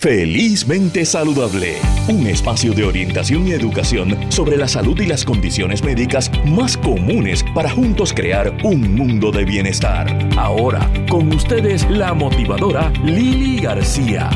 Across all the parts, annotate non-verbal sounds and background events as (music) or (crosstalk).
Felizmente Saludable, un espacio de orientación y educación sobre la salud y las condiciones médicas más comunes para juntos crear un mundo de bienestar. Ahora, con ustedes la motivadora Lili García.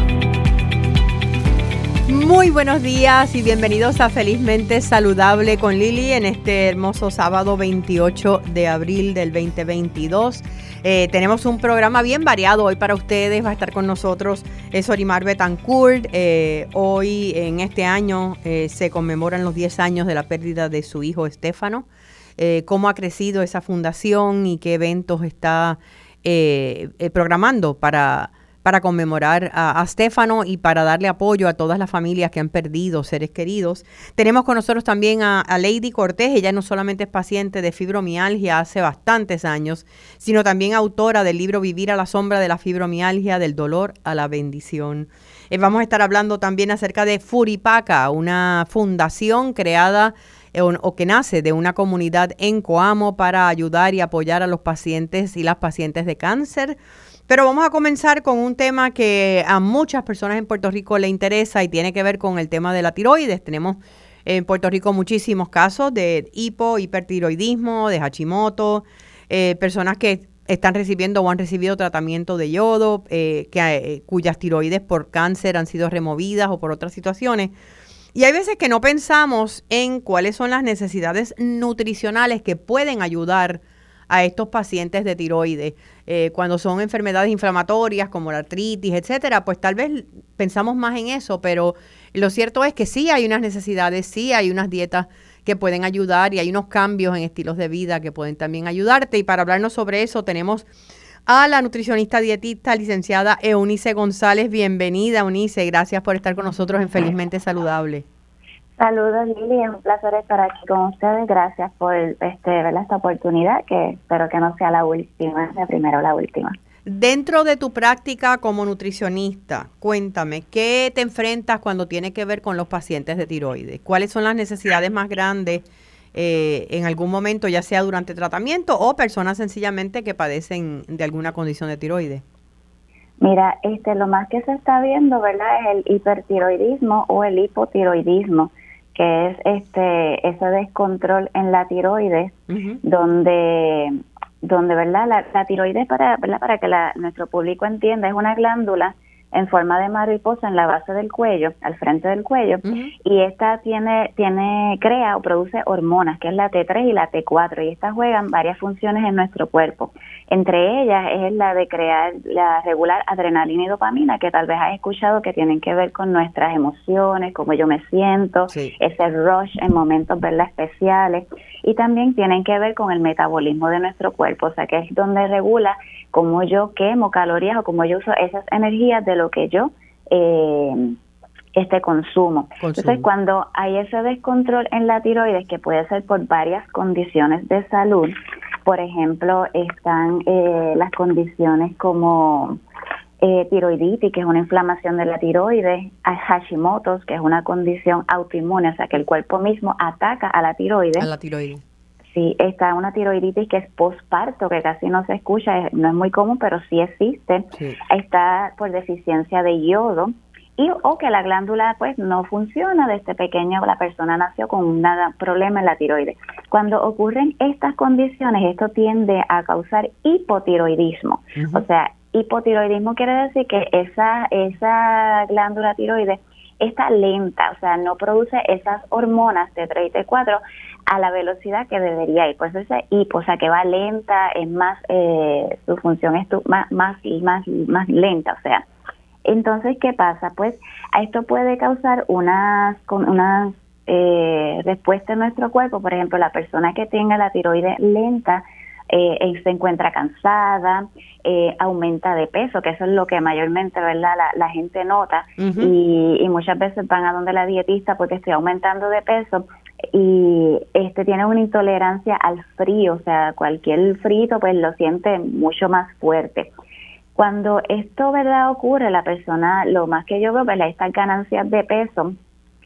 Muy buenos días y bienvenidos a Felizmente Saludable con Lili en este hermoso sábado 28 de abril del 2022. Eh, tenemos un programa bien variado hoy para ustedes. Va a estar con nosotros Sorimar Betancourt. Eh, hoy, en este año, eh, se conmemoran los 10 años de la pérdida de su hijo Estefano. cómo ha crecido esa fundación y qué eventos está programando para para conmemorar a, Stefano y para darle apoyo a todas las familias que han perdido seres queridos. Tenemos con nosotros también a, Lady Cortés, ella no solamente es paciente de fibromialgia hace bastantes años, sino también autora del libro Vivir a la sombra de la fibromialgia, del dolor a la bendición. Eh, vamos a estar hablando también acerca de Furipaca, una fundación creada eh, o que nace de una comunidad en Coamo para ayudar y apoyar a los pacientes y las pacientes de cáncer. Pero vamos a comenzar con un tema que a muchas personas en Puerto Rico le interesa y tiene que ver con el tema de la tiroides. Tenemos en Puerto Rico muchísimos casos de hipo, hipertiroidismo, de Hashimoto, eh, personas que están recibiendo o han recibido tratamiento de yodo, eh, que, eh, cuyas tiroides por cáncer han sido removidas o por otras situaciones. Y hay veces que no pensamos en cuáles son las necesidades nutricionales que pueden ayudar a estos pacientes de tiroides. Eh, cuando son enfermedades inflamatorias como la artritis, etcétera, pues tal vez pensamos más en eso, pero lo cierto es que sí hay unas necesidades, sí hay unas dietas que pueden ayudar y hay unos cambios en estilos de vida que pueden también ayudarte. Y para hablarnos sobre eso tenemos a la nutricionista dietista licenciada Eunice González. Bienvenida, Eunice. Gracias por estar con nosotros en Felizmente Saludable. Saludos Lili, es un placer estar aquí con ustedes. Gracias por este, ver esta oportunidad que espero que no sea la última, la primera o la última. Dentro de tu práctica como nutricionista, cuéntame, ¿qué te enfrentas cuando tiene que ver con los pacientes de tiroides? ¿Cuáles son las necesidades más grandes eh, en algún momento, ya sea durante tratamiento o personas sencillamente que padecen de alguna condición de tiroides? Mira, este, lo más que se está viendo, ¿verdad? Es el hipertiroidismo o el hipotiroidismo que es este ese descontrol en la tiroides, donde donde verdad la, tiroides para para que la, nuestro público entienda es una glándula en forma de mariposa en la base del cuello, al frente del cuello, y esta tiene, tiene, crea o produce hormonas, que es la T3 y la T4, y estas juegan varias funciones en nuestro cuerpo. Entre ellas es la de crear, la regular adrenalina y dopamina, que tal vez has escuchado que tienen que ver con nuestras emociones, cómo yo me siento, ese rush en momentos ¿verdad? especiales, y también tienen que ver con el metabolismo de nuestro cuerpo, o sea que es donde regula cómo yo quemo calorías o cómo yo uso esas energías de lo que yo eh, este consumo. Entonces, cuando hay ese descontrol en la tiroides, que puede ser por varias condiciones de salud, por ejemplo, están eh, las condiciones como eh, tiroiditis, que es una inflamación de la tiroides, Hashimoto's, que es una condición autoinmune, o sea, que el cuerpo mismo ataca a la tiroides. A la tiroides Sí, está una tiroiditis que es postparto, que casi no se escucha, no es muy común, pero sí existe. Está por deficiencia de yodo y o que la glándula pues no funciona desde pequeño, la persona nació con un problema en la tiroides. Cuando ocurren estas condiciones, esto tiende a causar hipotiroidismo. O sea, hipotiroidismo quiere decir que esa, esa glándula tiroides está lenta, o sea, no produce esas hormonas T3 y T4 a la velocidad que debería ir. Por eso ese hipo, o sea, que va lenta, es más, eh, su función es más, más, más, más lenta, o sea. Entonces, ¿qué pasa? Pues esto puede causar unas, unas eh, respuestas en nuestro cuerpo. Por ejemplo, la persona que tenga la tiroides lenta, eh, se encuentra cansada, eh, aumenta de peso, que eso es lo que mayormente verdad la, gente nota y, y, muchas veces van a donde la dietista porque estoy aumentando de peso y este tiene una intolerancia al frío, o sea, cualquier frito pues lo siente mucho más fuerte. Cuando esto verdad ocurre, la persona, lo más que yo veo, ¿verdad? Estas ganancias de peso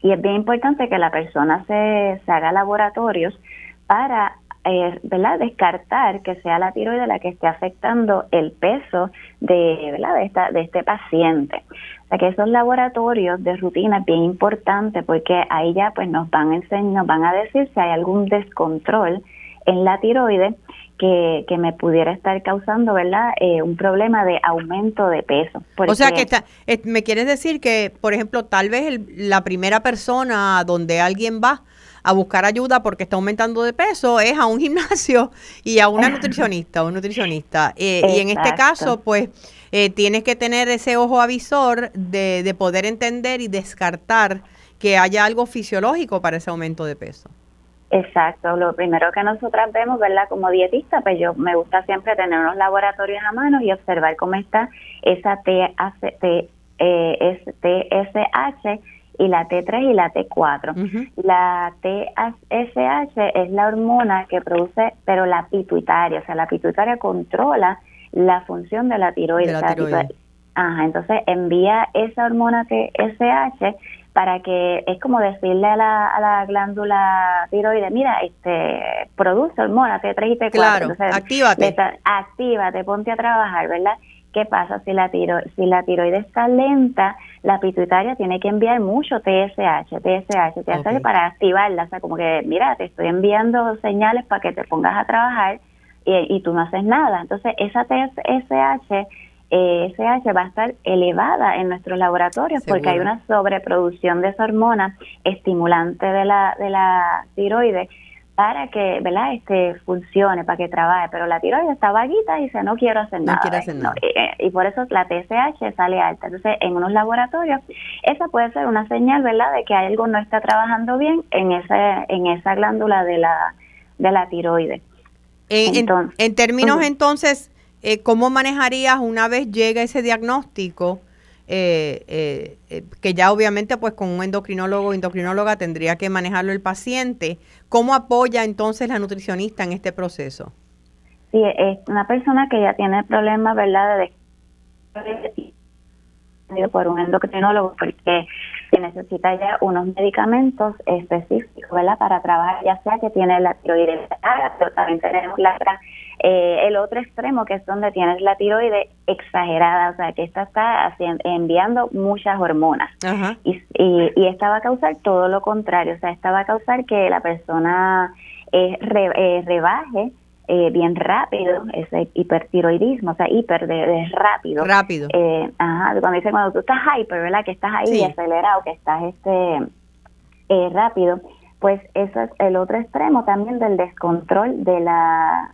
y es bien importante que la persona se, se haga laboratorios para eh, ¿verdad? descartar que sea la tiroides la que esté afectando el peso de, ¿verdad? de, esta, de este paciente. O sea que esos laboratorios de rutina es bien importante porque ahí ya pues nos van a enseñar, nos van a decir si hay algún descontrol en la tiroides que, que, me pudiera estar causando, ¿verdad? Eh, un problema de aumento de peso. o sea que está, me quieres decir que, por ejemplo, tal vez la primera persona donde alguien va a buscar ayuda porque está aumentando de peso es a un (laughs) gimnasio y a una nutricionista, un nutricionista. Eh, y en este caso, pues, tienes que tener ese ojo avisor de, de poder entender y descartar que haya algo fisiológico para ese aumento de peso. Exacto, lo primero que nosotras vemos, ¿verdad? Como dietista, pues yo me gusta siempre tener unos laboratorios a mano y observar cómo está esa TSH eh, y la T3 y la T4. La TSH es la hormona que produce, pero la pituitaria, o sea, la pituitaria controla la función de la tiroides. Ajá, entonces envía esa hormona TSH para que es como decirle a la, a la glándula tiroides, mira, este produce hormona T3 y T4. Claro, actívate. actívate, ponte a trabajar, ¿verdad? ¿Qué pasa? Si la, tiro, si la tiroides está lenta, la pituitaria tiene que enviar mucho TSH, TSH, TSH para activarla. O sea, como que, mira, te estoy enviando señales para que te pongas a trabajar y, y tú no haces nada. Entonces, esa TSH eh, SH va a estar elevada en nuestros laboratorios porque hay una sobreproducción de esa hormona estimulante de la, de la tiroides para que, ¿verdad? Este funcione, para que trabaje, pero la tiroides está vaguita y dice, no quiero hacer nada. Eh, y, por eso la TSH sale alta. Entonces, en unos laboratorios, esa puede ser una señal, ¿verdad?, de que algo no está trabajando bien en esa, en esa glándula de la, de la tiroides. En, en, términos, entonces, eh, ¿cómo manejarías una vez llega ese diagnóstico? Eh, eh, que ya obviamente pues con un endocrinólogo o endocrinóloga tendría que manejarlo el paciente. ¿Cómo apoya entonces la nutricionista en este proceso? Sí, es una persona que ya tiene problemas, ¿verdad? De por un endocrinólogo porque se necesita ya unos medicamentos específicos, ¿verdad? Para trabajar, ya sea que tiene la tiroides, pero también tenemos la eh, el otro extremo que es donde tienes la tiroides exagerada, o sea, que esta está haciendo, enviando muchas hormonas y, y, esta va a causar todo lo contrario, o sea, esta va a causar que la persona eh, eh rebaje eh, bien rápido, ese hipertiroidismo, o sea, hiper de, rápido. Rápido. Eh, ajá, cuando dice cuando tú estás hyper, ¿verdad? Que estás ahí acelerado, que estás este eh, rápido, pues eso es el otro extremo también del descontrol de la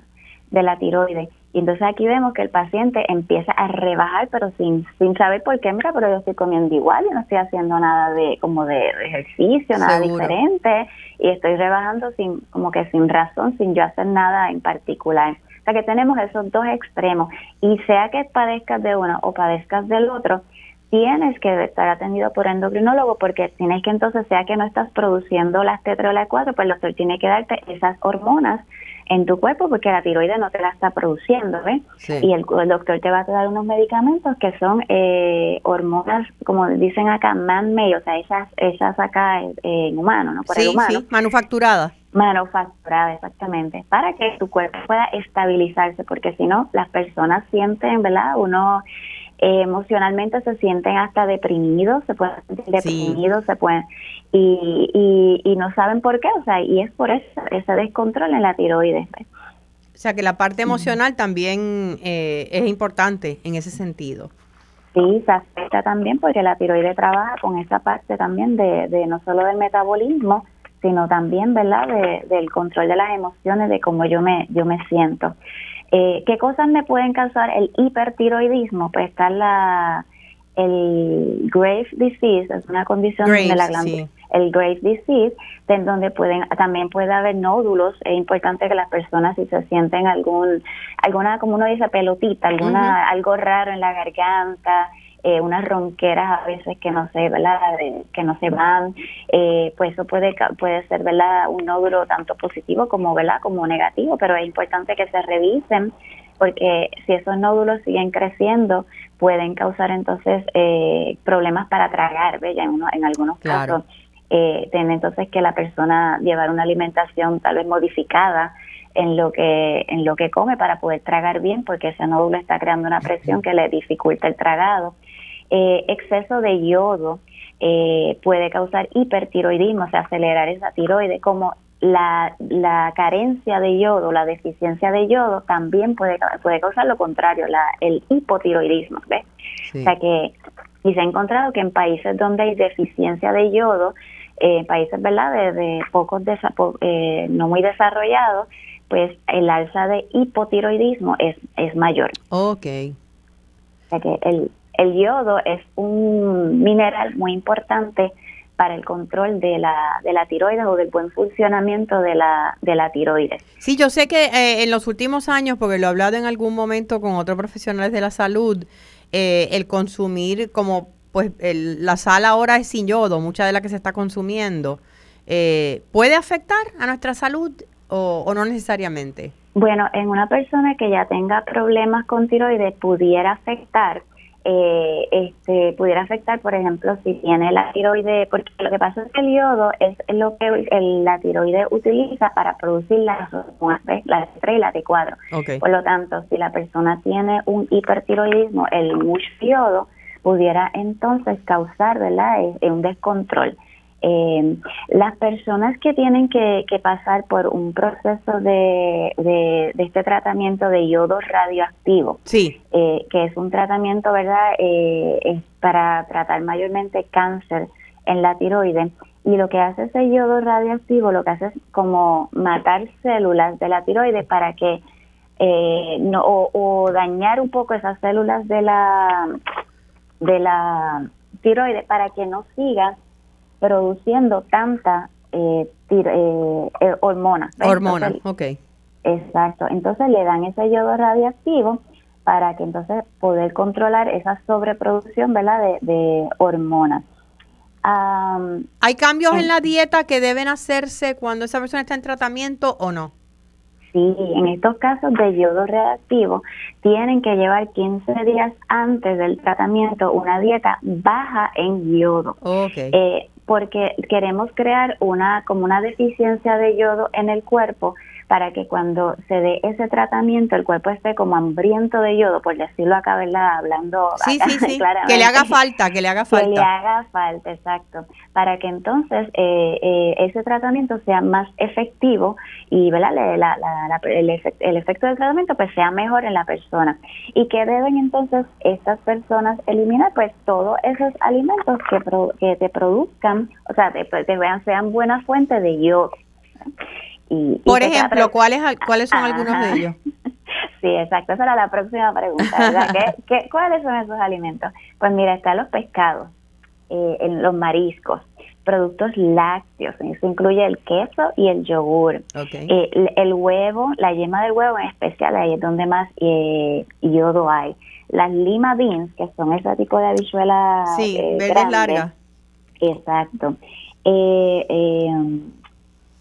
de la tiroides. Y entonces aquí vemos que el paciente empieza a rebajar, pero sin, sin saber por qué, mira, pero yo estoy comiendo igual, yo no estoy haciendo nada de como de ejercicio, nada diferente, y estoy rebajando sin como que sin razón, sin yo hacer nada en particular. O sea que tenemos esos dos extremos, y sea que padezcas de uno o padezcas del otro, tienes que estar atendido por endocrinólogo porque tienes que entonces, sea que no estás produciendo las T3 o las 4, pues el doctor tiene que darte esas hormonas en tu cuerpo porque la tiroides no te la está produciendo, ¿ves? Y el, doctor te va a dar unos medicamentos que son eh, hormonas, como dicen acá, man-made, o sea, esas, esas acá en humano, ¿no? Por el humano. Sí, manufacturadas. Manufacturada, exactamente, para que tu cuerpo pueda estabilizarse, porque si no, las personas sienten, ¿verdad? Uno eh, emocionalmente se sienten hasta deprimidos, se pueden sentir deprimidos, se pueden y, y, no saben por qué, o sea, y es por eso, ese descontrol en la tiroides. O sea, que la parte emocional también eh, es importante en ese sentido. Sí, se afecta también porque la tiroides trabaja con esa parte también de, de no solo del metabolismo, sino también, ¿verdad?, de, del control de las emociones, de cómo yo me, yo me siento. Eh, ¿Qué cosas me pueden causar el hipertiroidismo? Pues está la, el Graves disease, es una condición de la glándula. El Graves disease, en donde pueden también puede haber nódulos. Es importante que las personas si se sienten algún alguna como uno dice pelotita, alguna algo raro en la garganta, eh, unas ronqueras a veces que no se, ¿verdad? que no se van, eh, pues eso puede puede ser, ¿verdad? Un nódulo tanto positivo como, ¿verdad? Como negativo, pero es importante que se revisen porque si esos nódulos siguen creciendo pueden causar entonces eh, problemas para tragar, ¿ve? En, en algunos casos. Eh, entonces que la persona llevar una alimentación tal vez modificada en lo que en lo que come para poder tragar bien, porque ese nódulo está creando una presión que le dificulta el tragado. Eh, exceso de yodo eh, puede causar hipertiroidismo, o sea, acelerar esa tiroide, como la, la carencia de yodo, la deficiencia de yodo también puede, puede causar lo contrario, la, el hipotiroidismo, ¿ves? O sea que, y se ha encontrado que en países donde hay deficiencia de yodo, eh, países, ¿verdad?, de, pocos, eh, no muy desarrollados, pues el alza de hipotiroidismo es, es mayor. Ok. O sea que el, el yodo es un mineral muy importante para el control de la, de la tiroides o del buen funcionamiento de la, de la tiroides. Sí, yo sé que eh, en los últimos años, porque lo he hablado en algún momento con otros profesionales de la salud, eh, el consumir como pues la sal ahora es sin yodo, mucha de la que se está consumiendo, eh, ¿puede afectar a nuestra salud o, o no necesariamente? Bueno, en una persona que ya tenga problemas con tiroides pudiera afectar, eh, este, pudiera afectar, por ejemplo, si tiene la tiroide, porque lo que pasa es que el yodo es lo que la tiroide utiliza para producir las hormonas, la T3 y la T4. Por lo tanto, si la persona tiene un hipertiroidismo, el mucho yodo pudiera entonces causar ¿verdad? un descontrol. Eh, las personas que tienen que, pasar por un proceso de, de, este tratamiento de yodo radioactivo, sí. Eh, que es un tratamiento, ¿verdad?, eh, es para tratar mayormente cáncer en la tiroide. Y lo que hace ese yodo radioactivo, lo que hace es como matar células de la tiroide para que, eh, no, o, o dañar un poco esas células de la, de la tiroide para que no siga produciendo tanta eh, eh, eh hormona. Hormona, ok. Exacto. Entonces le dan ese yodo radiactivo para que entonces poder controlar esa sobreproducción, ¿verdad? De, de hormonas. ¿Hay cambios en, la dieta que deben hacerse cuando esa persona está en tratamiento o no? Sí, en estos casos de yodo reactivo tienen que llevar 15 días antes del tratamiento una dieta baja en yodo. Okay. Eh, porque queremos crear una como una deficiencia de yodo en el cuerpo para que cuando se dé ese tratamiento el cuerpo esté como hambriento de yodo, por decirlo acá, ¿verdad? Hablando sí, sí, (laughs) sí. que le haga falta, que le haga falta. (laughs) Que le haga falta, exacto. Para que entonces eh, eh, ese tratamiento sea más efectivo y ¿verdad? el, el efecto del tratamiento pues sea mejor en la persona. ¿Y que deben entonces estas personas eliminar? Pues todos esos alimentos que, que te produzcan, o sea, te, te vean, sean buena fuente de yodo. Por ejemplo, ¿cuáles, (laughs) ¿cuáles son algunos de ellos? (laughs) Sí, exacto. Esa era la próxima pregunta. (laughs) ¿Qué, cuáles son esos alimentos? Pues mira, están los pescados, eh, los mariscos, productos lácteos. Eso incluye el queso y el yogur. Eh, el, huevo, la yema del huevo en especial, ahí es donde más eh, yodo hay. Las lima beans, que son ese tipo de habichuela Sí, verde larga. Exacto. Eh, eh,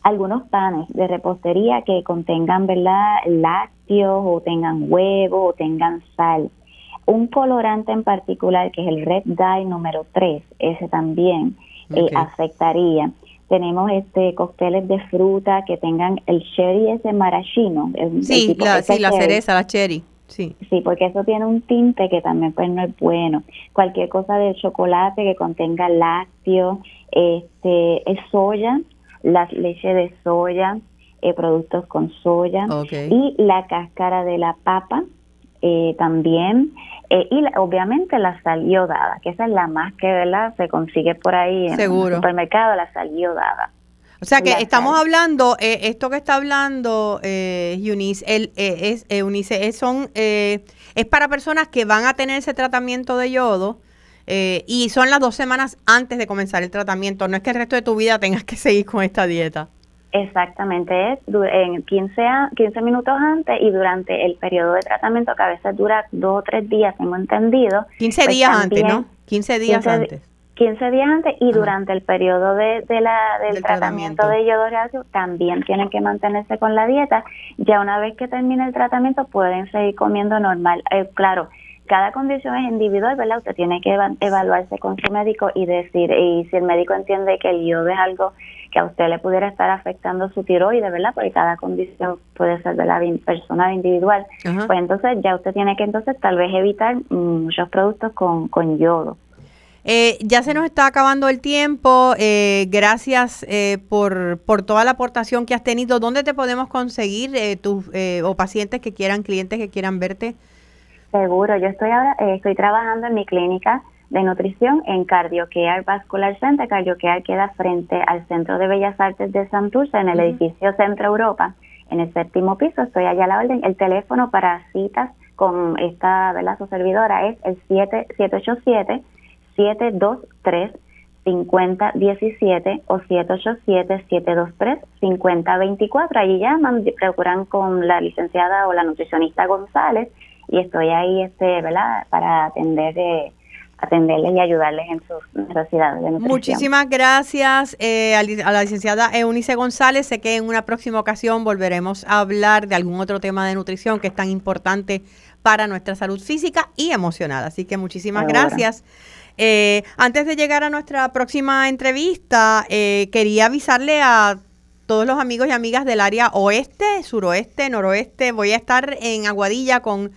algunos panes de repostería que contengan, ¿verdad?, lácteos o tengan huevo o tengan sal. Un colorante en particular, que es el red dye número 3, ese también eh, afectaría. Tenemos este cócteles de fruta que tengan el cherry ese maraschino. sí, la, sí la cereza, la cherry. Sí. sí, porque eso tiene un tinte que también pues no es bueno. Cualquier cosa de chocolate que contenga lácteo, este, es soya, la leche de soya, eh, productos con soya y la cáscara de la papa eh, también eh, y obviamente la sal iodada, que esa es la más que ¿verdad? se consigue por ahí en el supermercado, la sal iodada. O sea que estamos hablando, esto que está hablando Eunice, el, es, Eunice, es, son, es para personas que van a tener ese tratamiento de yodo, eh, y son las dos semanas antes de comenzar el tratamiento. No es que el resto de tu vida tengas que (laughs) seguir con esta dieta. Exactamente, es en 15, 15 minutos antes y durante el periodo de tratamiento que a veces dura dos o tres días, tengo entendido. 15 pues días antes, ¿no? 15 días antes. 15 días antes y durante el periodo de, la, del, tratamiento, de yodo también tienen que mantenerse con la dieta. Ya una vez que termine el tratamiento pueden seguir comiendo normal. Eh, claro, cada condición es individual, ¿verdad? Usted tiene que evaluarse con su médico y decir, y si el médico entiende que el yodo es algo que a usted le pudiera estar afectando su tiroides, ¿verdad? Porque cada condición puede ser de la personal individual. Pues entonces ya usted tiene que entonces tal vez evitar muchos productos con, con yodo. Eh, ya se nos está acabando el tiempo. Eh, gracias eh, por, por toda la aportación que has tenido. ¿Dónde te podemos conseguir tus o pacientes que quieran, clientes que quieran verte? Seguro. Yo estoy ahora estoy trabajando en mi clínica de nutrición en Cardiocare Vascular Center. Cardiocare queda frente al Centro de Bellas Artes de Santurce en el edificio Centro Europa, en el séptimo piso. Estoy allá a la orden. El teléfono para citas con esta, ¿verdad? Su servidora es el 787 723 5017 o 787-723-5024. Allí llaman, procuran con la licenciada o la nutricionista González y estoy ahí este, ¿verdad? para atender eh, atenderles y ayudarles en sus necesidades de nutrición. Muchísimas gracias eh, a la licenciada Eunice González. Sé que en una próxima ocasión volveremos a hablar de algún otro tema de nutrición que es tan importante para nuestra salud física y emocional. Así que muchísimas gracias. Eh, antes de llegar a nuestra próxima entrevista, eh, quería avisarle a todos los amigos y amigas del área oeste, suroeste, noroeste. Voy a estar en Aguadilla con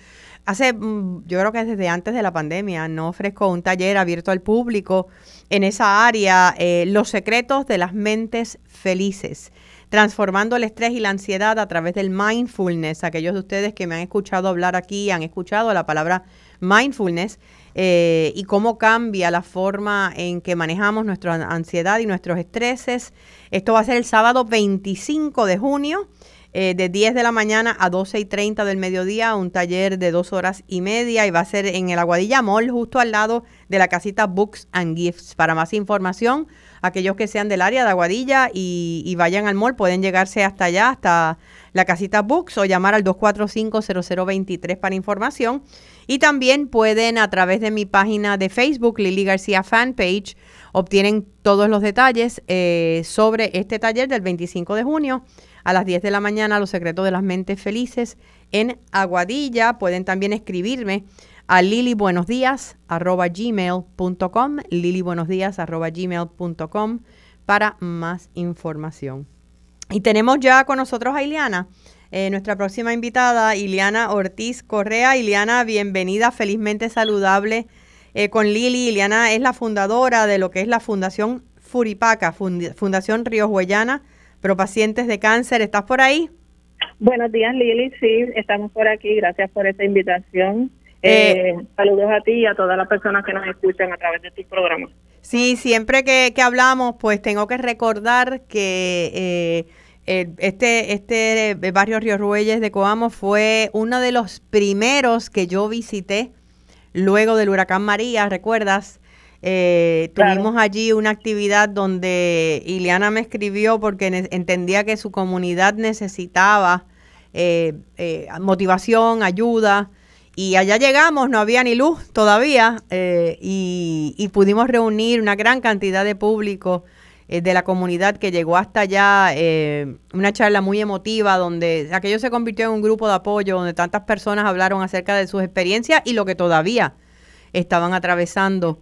hace, mm, yo creo que desde antes de la pandemia, no ofrezco un taller abierto al público en esa área, eh, Los secretos de las mentes felices, transformando el estrés y la ansiedad a través del mindfulness. Aquellos de ustedes que me han escuchado hablar aquí han escuchado la palabra mindfulness. Eh, y cómo cambia la forma en que manejamos nuestra ansiedad y nuestros estreses. Esto va a ser el sábado 25 de junio eh, de 10 de la mañana a 12 y 30 del mediodía, un taller de dos horas y media y va a ser en el Aguadilla Mall, justo al lado de la casita Books and Gifts. Para más información, aquellos que sean del área de Aguadilla y, vayan al mall pueden llegarse hasta allá, hasta la casita Books o llamar al 245-0023 para información. Y también pueden a través de mi página de Facebook, Lili García Fanpage, obtienen todos los detalles eh, sobre este taller del 25 de junio a las 10 de la mañana, Los secretos de las mentes felices en Aguadilla. Pueden también escribirme a lilibuenosdías.gmail.com lilibuenosdías.gmail.com para más información. Y tenemos ya con nosotros a Ileana, eh, nuestra próxima invitada, Ileana Ortiz Correa. Ileana, bienvenida, felizmente saludable eh, con Lili. Ileana es la fundadora de lo que es la Fundación Furipaca, Fundación Río Huellana pero pacientes de cáncer. ¿Estás por ahí? Buenos días, Lili. Sí, estamos por aquí. Gracias por esta invitación. Eh, eh, saludos a ti y a todas las personas que nos escuchan a través de tus programas. Sí, siempre que, hablamos, pues tengo que recordar que eh, este, este barrio Río Rueyes de Coamo fue uno de los primeros que yo visité luego del huracán María, ¿recuerdas? Eh, tuvimos allí una actividad donde Ileana me escribió porque entendía que su comunidad necesitaba eh, eh, motivación, ayuda. Y allá llegamos, no había ni luz todavía, y, pudimos reunir una gran cantidad de público de la comunidad que llegó hasta allá, una charla muy emotiva donde aquello se convirtió en un grupo de apoyo, donde tantas personas hablaron acerca de sus experiencias y lo que todavía estaban atravesando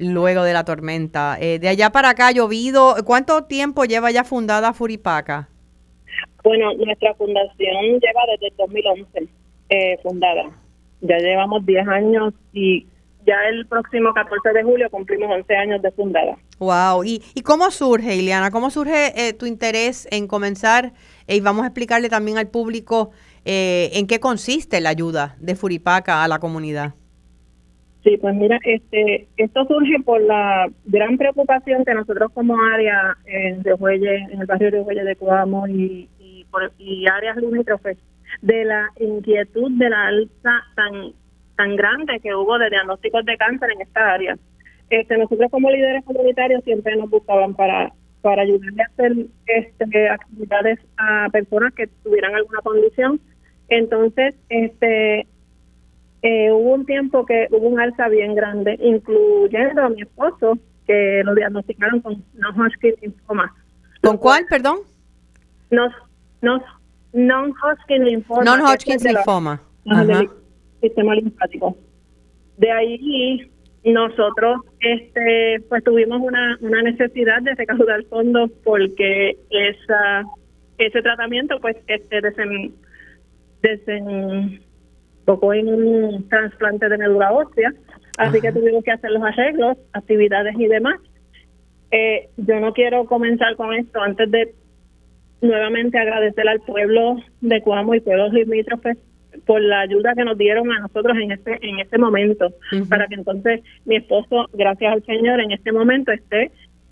luego de la tormenta. Eh, de allá para acá ha llovido. ¿Cuánto tiempo lleva ya fundada Furipaca? Bueno, nuestra fundación lleva desde el 2011 eh, fundada. Ya llevamos 10 años y ya el próximo 14 de julio cumplimos 11 años de fundada. Wow. ¿Y, y cómo surge, Ileana? ¿Cómo surge eh, tu interés en comenzar? y vamos a explicarle también al público en qué consiste la ayuda de Furipaca a la comunidad. Sí, pues mira, este, esto surge por la gran preocupación que nosotros como área en en el barrio de Huelle de Coamo y, y, por, y áreas limítrofes, de la inquietud de la alza tan tan grande que hubo de diagnósticos de cáncer en esta área. Este, nosotros como líderes comunitarios siempre nos buscaban para para ayudarle a hacer este, actividades a personas que tuvieran alguna condición. Entonces, este eh, hubo un tiempo que hubo un alza bien grande, incluyendo a mi esposo, que lo diagnosticaron con non-Hodgkin linfoma. ¿Con cuál, perdón? No, no, non-Hodgkin linfoma. Non-Hodgkin linfoma. Del sistema linfático. De ahí nosotros este pues tuvimos una, una necesidad de recaudar fondos porque esa ese tratamiento pues este desen, desembocó en un trasplante de médula ósea así que tuvimos que hacer los arreglos actividades y demás. Eh, yo no quiero comenzar con esto. Antes de nuevamente agradecer al pueblo de Cuamo y pueblos limítrofes por la ayuda que nos dieron a nosotros en este en este momento. Para que entonces mi esposo gracias al Señor en este momento esté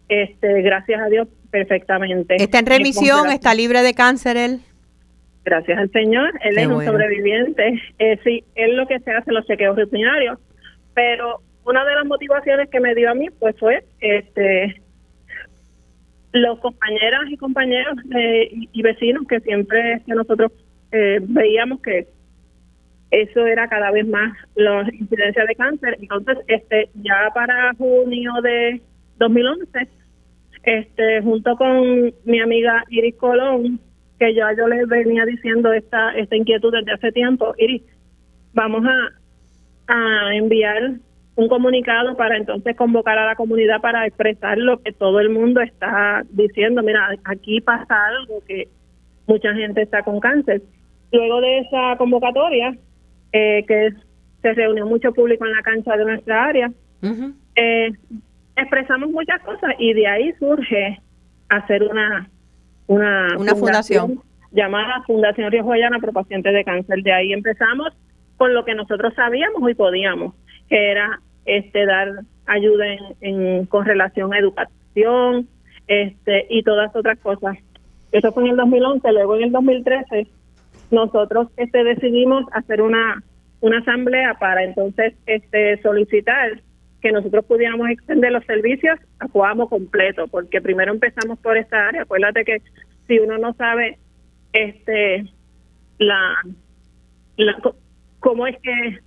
este gracias a Dios perfectamente. Está en remisión está libre de cáncer él gracias al Señor él es un sobreviviente. Eh, sí él lo que se hace los chequeos rutinarios. Pero una de las motivaciones que me dio a mí pues fue este los compañeras y compañeros eh, y vecinos que siempre que nosotros eh, veíamos que eso era cada vez más la incidencia de cáncer. Entonces, este ya para junio de 2011, este junto con mi amiga Iris Colón, que ya yo les venía diciendo esta esta inquietud desde hace tiempo, Iris, vamos a, a enviar un comunicado para entonces convocar a la comunidad para expresar lo que todo el mundo está diciendo. Mira, aquí pasa algo que mucha gente está con cáncer. Luego de esa convocatoria, eh, que se reunió mucho público en la cancha de nuestra área, eh, expresamos muchas cosas y de ahí surge hacer una, una, una fundación, llamada Fundación Río Guayana Pro Pacientes de Cáncer. De ahí empezamos con lo que nosotros sabíamos y podíamos, que era este dar ayuda en, con relación a educación este y todas otras cosas. Eso fue en el 2011, luego en el 2013 nosotros este decidimos hacer una una asamblea para entonces este solicitar que nosotros pudiéramos extender los servicios a completo, porque primero empezamos por esta área. Acuérdate que si uno no sabe este la, la cómo es que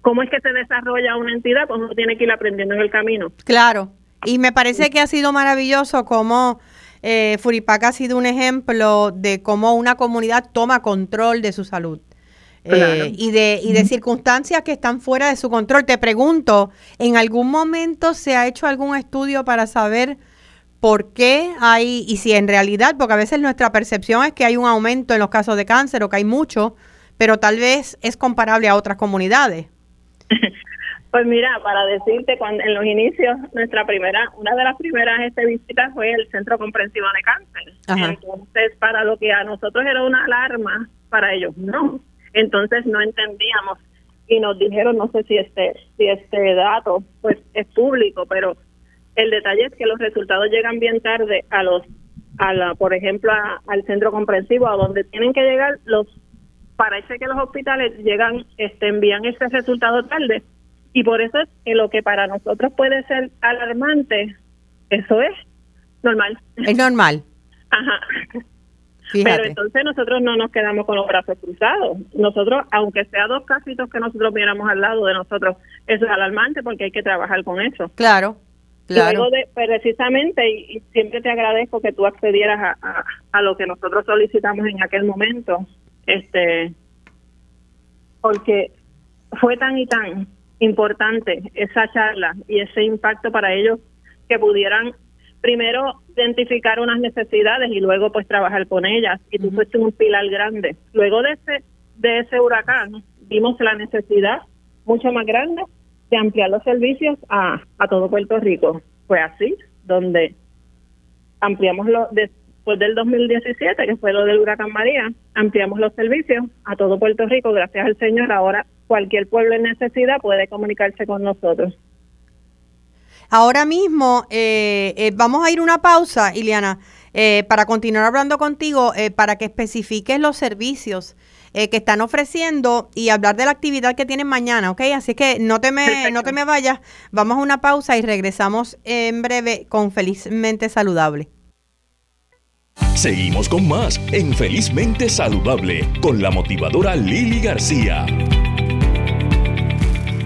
cómo es que se desarrolla una entidad, pues uno tiene que ir aprendiendo en el camino. Claro, y me parece que ha sido maravilloso cómo eh, Furipaca ha sido un ejemplo de cómo una comunidad toma control de su salud. Eh, y de, y de circunstancias que están fuera de su control. Te pregunto, ¿en algún momento se ha hecho algún estudio para saber por qué hay, y si en realidad, porque a veces nuestra percepción es que hay un aumento en los casos de cáncer o que hay mucho, pero tal vez es comparable a otras comunidades? (laughs) Pues mira, para decirte, cuando en los inicios, nuestra primera, una de las primeras este, visitas fue el Centro Comprensivo de Cáncer. Entonces, para lo que a nosotros era una alarma, para ellos no. Entonces no entendíamos y nos dijeron, no sé si este, si este dato pues es público, pero el detalle es que los resultados llegan bien tarde a los, a la, por ejemplo, al centro comprensivo, a donde tienen que llegar los parece que los hospitales llegan, este, envían ese resultado tarde y por eso es que lo que para nosotros puede ser alarmante, eso es normal. Es normal. (laughs) Ajá. Pero entonces nosotros no nos quedamos con los brazos cruzados. Nosotros, aunque sea dos casitos que nosotros viéramos al lado de nosotros, eso es alarmante porque hay que trabajar con eso. Claro. Claro. de, precisamente, y, siempre te agradezco que tú accedieras a, a lo que nosotros solicitamos en aquel momento, este porque fue tan y tan importante esa charla y ese impacto para ellos que pudieran primero identificar unas necesidades y luego pues trabajar con ellas y tú fuiste un pilar grande luego de ese de ese huracán vimos la necesidad mucho más grande de ampliar los servicios a, a todo Puerto Rico fue así donde ampliamos los de, después del 2017, que fue lo del huracán María, ampliamos los servicios a todo Puerto Rico, gracias al Señor. Ahora cualquier pueblo en necesidad puede comunicarse con nosotros. Ahora mismo eh, eh, vamos a ir una pausa, Iliana, eh, para continuar hablando contigo, para que especifiques los servicios que están ofreciendo y hablar de la actividad que tienen mañana, ¿ok? Así que no te me, no te me vayas, vamos a una pausa y regresamos en breve con Felizmente Saludable. Seguimos con más en Felizmente Saludable con la motivadora Lili García.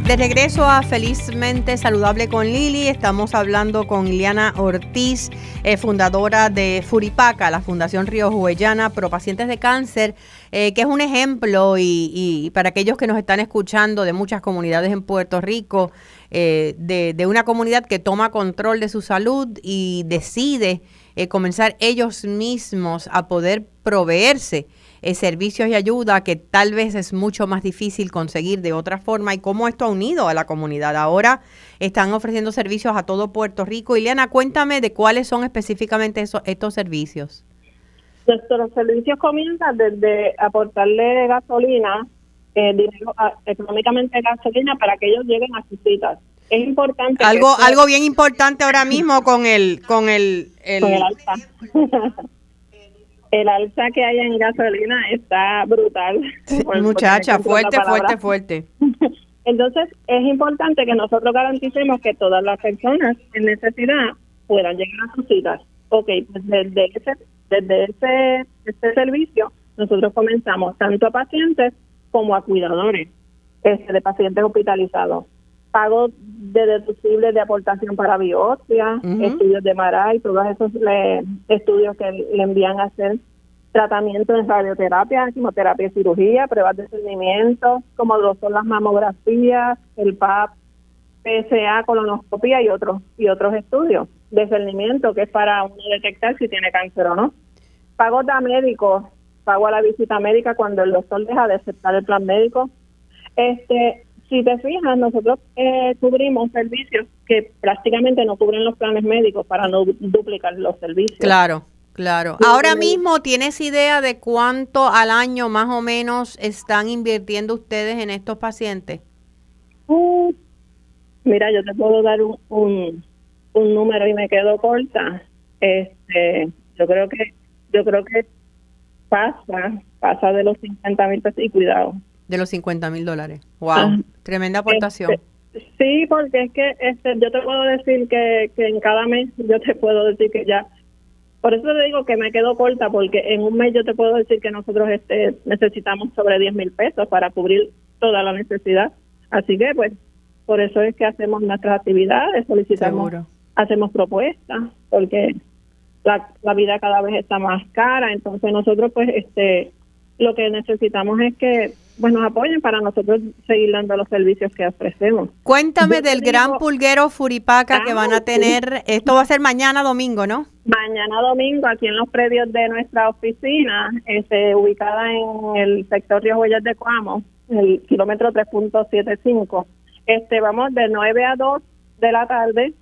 De regreso a Felizmente Saludable con Lili, estamos hablando con Liliana Ortiz, eh, fundadora de Furipaca, la Fundación Río Juellana Pro Pacientes de Cáncer, eh, que es un ejemplo y, para aquellos que nos están escuchando de muchas comunidades en Puerto Rico, eh, de, una comunidad que toma control de su salud y decide comenzar ellos mismos a poder proveerse eh, servicios y ayuda que tal vez es mucho más difícil conseguir de otra forma y cómo esto ha unido a la comunidad. Ahora están ofreciendo servicios a todo Puerto Rico. Ileana, cuéntame de cuáles son específicamente estos servicios. Nuestros servicios comienzan desde aportarle gasolina, eh, dinero, económicamente gasolina para que ellos lleguen a sus citas. Es importante. Algo, algo bien importante ahora mismo con el, con el, Con el alta. (laughs) el alza que hay en gasolina está brutal. (laughs) muchacha, fuerte, fuerte, fuerte. (laughs) Entonces, es importante que nosotros garanticemos que todas las personas en necesidad puedan llegar a sus citas. Ok, pues desde ese, desde ese, este servicio, nosotros comenzamos tanto a pacientes como a cuidadores este, de pacientes hospitalizados. Pago de deducibles de aportación para biopsia, estudios de MARAI, todos esos estudios que le envían a hacer tratamiento en radioterapia, quimioterapia y cirugía, pruebas de seguimiento, como lo son las mamografías, el PAP, PSA, colonoscopia y otros y otros estudios de cernimiento que es para uno detectar si tiene cáncer o no. Pago a médico, pago a la visita médica cuando el doctor deja de aceptar el plan médico. Este, si te fijas, nosotros eh, cubrimos servicios que prácticamente no cubren los planes médicos para no duplicar los servicios. Claro. Claro. Ahora mismo, ¿tienes idea de cuánto al año más o menos están invirtiendo ustedes en estos pacientes? Uh, mira, yo te puedo dar un, un, número y me quedo corta. Este, yo creo que yo creo que pasa pasa de los 50 mil pesos y cuidado. De los 50 mil dólares. Wow, tremenda aportación. Este, sí, porque es que este, yo te puedo decir que, que en cada mes yo te puedo decir que ya por eso te digo que me quedo corta, porque en un mes yo te puedo decir que nosotros este, necesitamos sobre 10 mil pesos para cubrir toda la necesidad. Así que, pues, por eso es que hacemos nuestras actividades, solicitamos, hacemos propuestas, porque la, la vida cada vez está más cara. Entonces, nosotros, pues, este lo que necesitamos es que pues nos apoyen para nosotros seguir dando los servicios que ofrecemos. Cuéntame del gran pulguero Furipaca que van a tener, esto va a ser mañana domingo, ¿no? Mañana domingo aquí en los predios de nuestra oficina, este, ubicada en el sector Río Huellas de Cuamo, el kilómetro 3.75. Este, vamos de 9 a 2 de la tarde.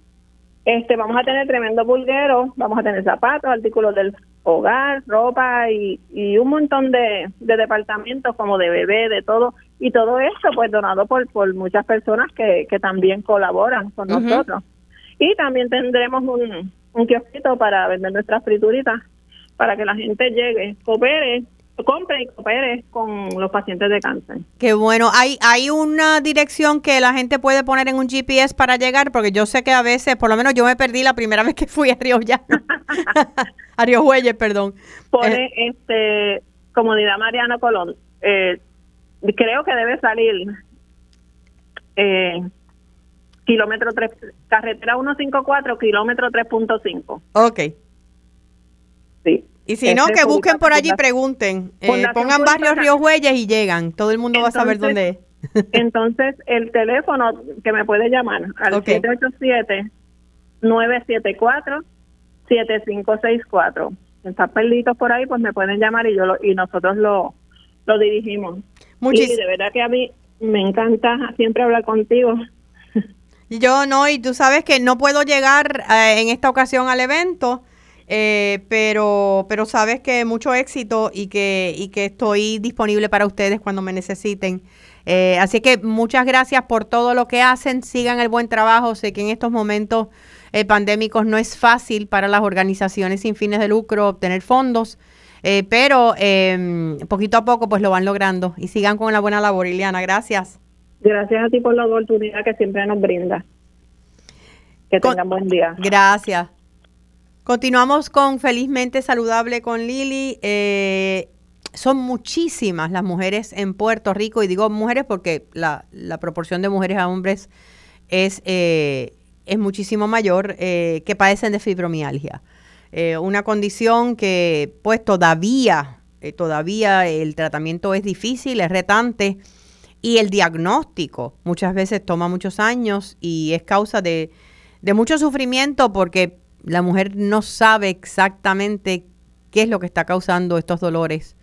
Este, vamos a tener tremendo pulguero, vamos a tener zapatos, artículos del hogar, ropa y, y un montón de, de, departamentos como de bebé, de todo. Y todo esto pues donado por, por muchas personas que, que también colaboran con nosotros. Y también tendremos un, un kiosquito para vender nuestras frituritas para que la gente llegue, coopere compre y coopere con los pacientes de cáncer. Qué bueno. ¿Hay, ¿Hay una dirección que la gente puede poner en un GPS para llegar? Porque yo sé que a veces, por lo menos yo me perdí la primera (laughs) vez que fui a Río Llano. (laughs) a Río Huelles, perdón. Pone eh, este Comunidad Mariano Colón. Eh, creo que debe salir eh, kilómetro 3, carretera 154, kilómetro 3.5. Ok. Sí. Y si no, que busquen por allí, pregunten. Eh, pongan Barrio Río Huellas y llegan. Todo el mundo va a saber dónde es. (laughs) entonces, el teléfono que me puede llamar al 787-974-7564. Si están perdidos por ahí, pues me pueden llamar y yo lo, y nosotros lo, lo dirigimos. y de verdad que a mí me encanta siempre hablar contigo. Yo no, y tú sabes que no puedo llegar eh, en esta ocasión al evento eh, pero, pero sabes que mucho éxito y que, y que estoy disponible para ustedes cuando me necesiten. Eh, así que muchas gracias por todo lo que hacen, sigan el buen trabajo. Sé que en estos momentos eh, pandémicos no es fácil para las organizaciones sin fines de lucro obtener fondos, pero em, poquito a poco pues lo van logrando y sigan con la buena labor, Iliana. Gracias. Gracias a ti por la oportunidad que siempre nos brinda. Que tengan buen día. Gracias. Continuamos con Felizmente Saludable con Lili. Eh, son muchísimas las mujeres en Puerto Rico, y digo mujeres porque la, proporción de mujeres a hombres es, eh, es muchísimo mayor, eh, que padecen de fibromialgia. Eh, una condición que pues todavía, todavía el tratamiento es difícil, es retante, y el diagnóstico muchas veces toma muchos años y es causa de mucho sufrimiento porque la mujer no sabe exactamente qué es lo que está causando estos dolores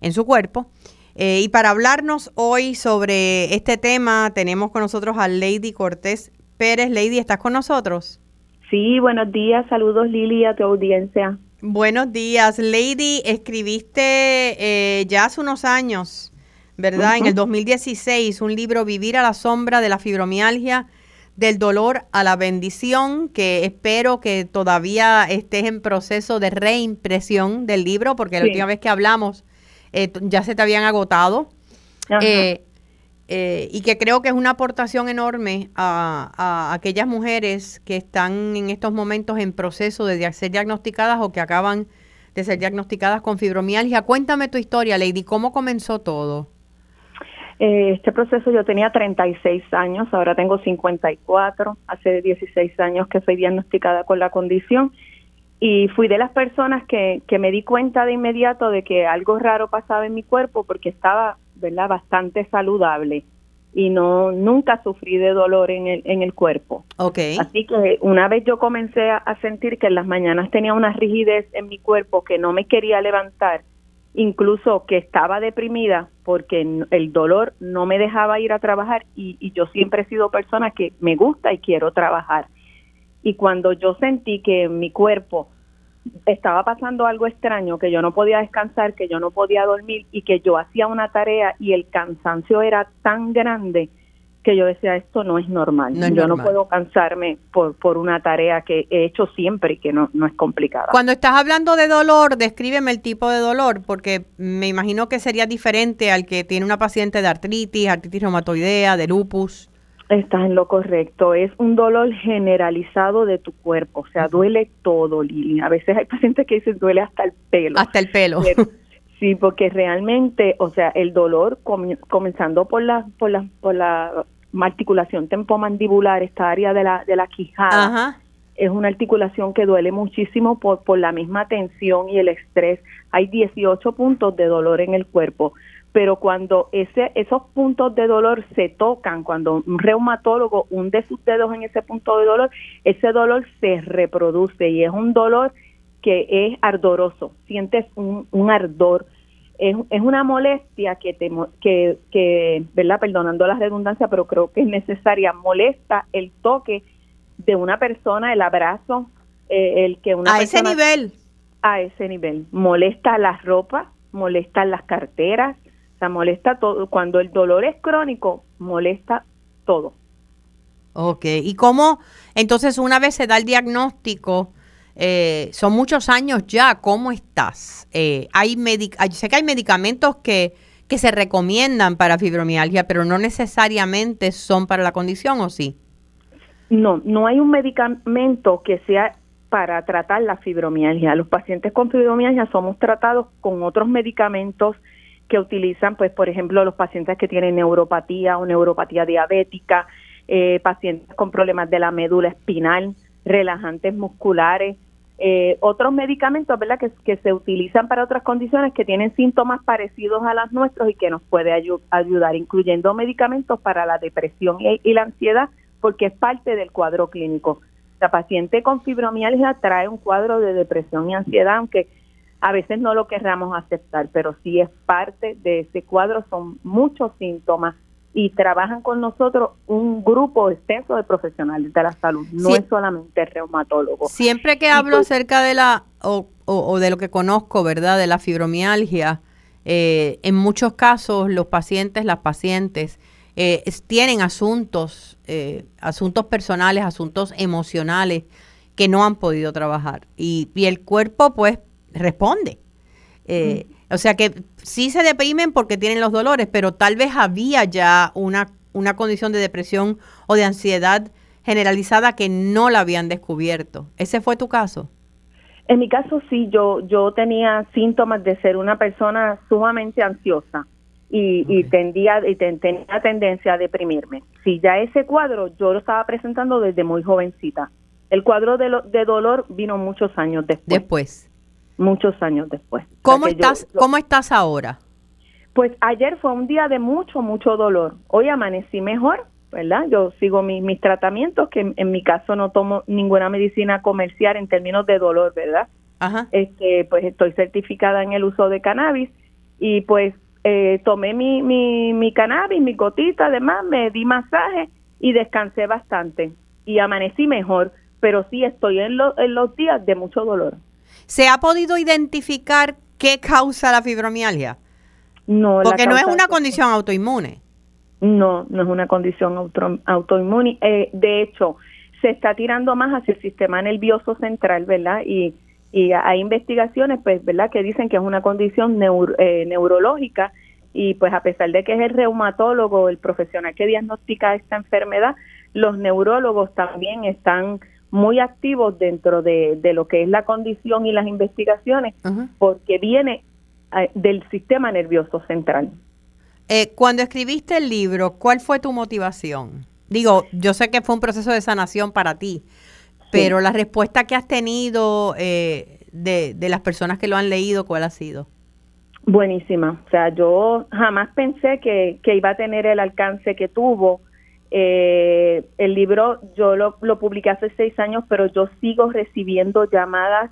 en su cuerpo. Eh, y para hablarnos hoy sobre este tema, tenemos con nosotros a Lady Cortés Pérez. Lady, ¿estás con nosotros? Sí, buenos días. Saludos, Lili, a tu audiencia. Buenos días. Lady, escribiste eh, ya hace unos años, ¿verdad? En el 2016, un libro, Vivir a la sombra de la fibromialgia, del dolor a la bendición, que espero que todavía estés en proceso de reimpresión del libro, porque la última vez que hablamos eh, ya se te habían agotado. Eh, eh, y que creo que es una aportación enorme a, aquellas mujeres que están en estos momentos en proceso de ser diagnosticadas o que acaban de ser diagnosticadas con fibromialgia. Cuéntame tu historia, Lady, ¿cómo comenzó todo? Este proceso yo tenía 36 años, ahora tengo 54, hace 16 años que soy diagnosticada con la condición y fui de las personas que, que me di cuenta de inmediato de que algo raro pasaba en mi cuerpo porque estaba verdad bastante saludable y no nunca sufrí de dolor en el, en el cuerpo. Okay. Así que una vez yo comencé a, sentir que en las mañanas tenía una rigidez en mi cuerpo que no me quería levantar, incluso que estaba deprimida porque el dolor no me dejaba ir a trabajar y, y yo siempre he sido persona que me gusta y quiero trabajar. Y cuando yo sentí que mi cuerpo estaba pasando algo extraño, que yo no podía descansar, que yo no podía dormir y que yo hacía una tarea y el cansancio era tan grande que yo decía, esto no es normal. yo no puedo cansarme por, por una tarea que he hecho siempre y que no, no es complicada. Cuando estás hablando de dolor, descríbeme el tipo de dolor, porque me imagino que sería diferente al que tiene una paciente de artritis, artritis reumatoidea, de lupus. Estás en lo correcto. Es un dolor generalizado de tu cuerpo. O sea, duele todo, Lili. A veces hay pacientes que dicen duele hasta el pelo. Hasta el pelo. Sí, porque realmente, o sea, el dolor comenzando por la, por la, por la articulación tempomandibular, esta área de la, de la quijada. Es una articulación que duele muchísimo por, por la misma tensión y el estrés. Hay 18 puntos de dolor en el cuerpo pero cuando ese, esos puntos de dolor se tocan, cuando un reumatólogo hunde sus dedos en ese punto de dolor, ese dolor se reproduce y es un dolor que es ardoroso, sientes un, un ardor, es, es, una molestia que, te, que, que, ¿verdad? Perdonando la redundancia, pero creo que es necesaria, molesta el toque de una persona, el abrazo, eh, el que una A ese nivel. A ese nivel. Molesta la ropa, molesta las carteras, molesta todo. Cuando el dolor es crónico, molesta todo. Ok, ¿y cómo? Entonces, una vez se da el diagnóstico, eh, son muchos años ya, ¿cómo estás? Eh, hay sé que hay medicamentos que, que se recomiendan para fibromialgia, pero no necesariamente son para la condición, ¿o sí? No, no hay un medicamento que sea para tratar la fibromialgia. Los pacientes con fibromialgia somos tratados con otros medicamentos que utilizan, pues, por ejemplo, los pacientes que tienen neuropatía o neuropatía diabética, eh, pacientes con problemas de la médula espinal, relajantes musculares, eh, otros medicamentos, ¿verdad?, que, se utilizan para otras condiciones que tienen síntomas parecidos a las nuestros y que nos puede ayudar, incluyendo medicamentos para la depresión y, y, la ansiedad, porque es parte del cuadro clínico. La paciente con fibromialgia trae un cuadro de depresión y ansiedad, aunque a veces no lo querramos aceptar, pero sí es parte de ese cuadro, son muchos síntomas y trabajan con nosotros un grupo extenso de profesionales de la salud, no es solamente reumatólogo. Siempre que hablo pues acerca de la, o, o, de lo que conozco, ¿verdad?, de la fibromialgia, eh, en muchos casos los pacientes, las pacientes, eh, tienen asuntos, eh, asuntos personales, asuntos emocionales que no han podido trabajar. Y, y el cuerpo, pues, responde. Eh, o sea que sí se deprimen porque tienen los dolores, pero tal vez había ya una, una condición de depresión o de ansiedad generalizada que no la habían descubierto. ¿Ese fue tu caso? En mi caso sí, yo yo tenía síntomas de ser una persona sumamente ansiosa y, tendía y tenía tendencia a deprimirme. Si ya ese cuadro yo lo estaba presentando desde muy jovencita. El cuadro de, de dolor vino muchos años después. Después. Muchos años después. ¿Cómo estás cómo estás ahora? Pues ayer fue un día de mucho mucho dolor. Hoy amanecí mejor, ¿verdad? Yo sigo mis tratamientos que en, mi caso no tomo ninguna medicina comercial en términos de dolor, ¿verdad? Ajá. Este, pues estoy certificada en el uso de cannabis y pues eh, tomé mi, mi, mi cannabis, mi gotita, además me di masaje y descansé bastante y amanecí mejor, pero sí estoy en, en los días de mucho dolor. ¿Se ha podido identificar qué causa la fibromialgia? No, porque no es una condición autoinmune. No, no es una condición autoinmune. Eh, de hecho, se está tirando más hacia el sistema nervioso central, ¿verdad? Y y hay investigaciones pues verdad que dicen que es una condición eh, neurológica y pues a pesar de que es el reumatólogo el profesional que diagnostica esta enfermedad los neurólogos también están muy activos dentro de, lo que es la condición y las investigaciones porque viene eh, del sistema nervioso central eh, cuando escribiste el libro cuál fue tu motivación digo yo sé que fue un proceso de sanación para ti pero la respuesta que has tenido eh, de, de las personas que lo han leído, ¿cuál ha sido? Buenísima. O sea, yo jamás pensé que, que iba a tener el alcance que tuvo. Eh, el libro yo lo, lo, publiqué hace seis años, pero yo sigo recibiendo llamadas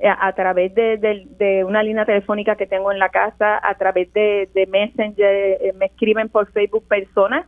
eh, a, través de, de, una línea telefónica que tengo en la casa, a través de, de Messenger, me escriben por Facebook personas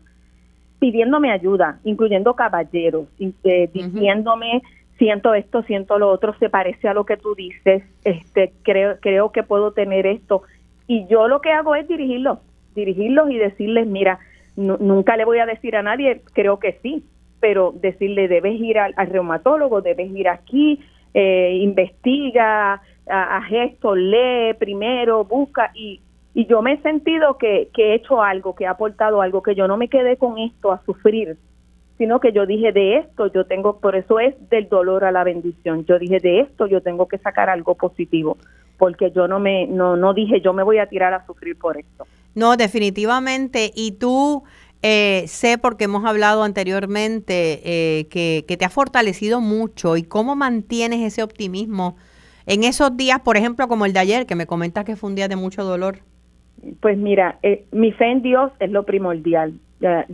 pidiéndome ayuda, incluyendo caballeros, eh, diciéndome siento esto, siento lo otro, se parece a lo que tú dices, este creo creo que puedo tener esto y yo lo que hago es dirigirlos, dirigirlos y decirles, mira, nunca le voy a decir a nadie, creo que sí, pero decirle debes ir al, reumatólogo, debes ir aquí, eh, investiga, haz esto, lee primero, busca y y yo me he sentido que, que he hecho algo, que he aportado algo, que yo no me quedé con esto a sufrir, sino que yo dije de esto yo tengo, por eso es del dolor a la bendición. Yo dije de esto yo tengo que sacar algo positivo, porque yo no me, no, no dije yo me voy a tirar a sufrir por esto. No, definitivamente. Y tú eh, sé porque hemos hablado anteriormente eh, que, que te ha fortalecido mucho y cómo mantienes ese optimismo en esos días, por ejemplo, como el de ayer, que me comentas que fue un día de mucho dolor. Pues mira, eh, mi fe en Dios es lo primordial.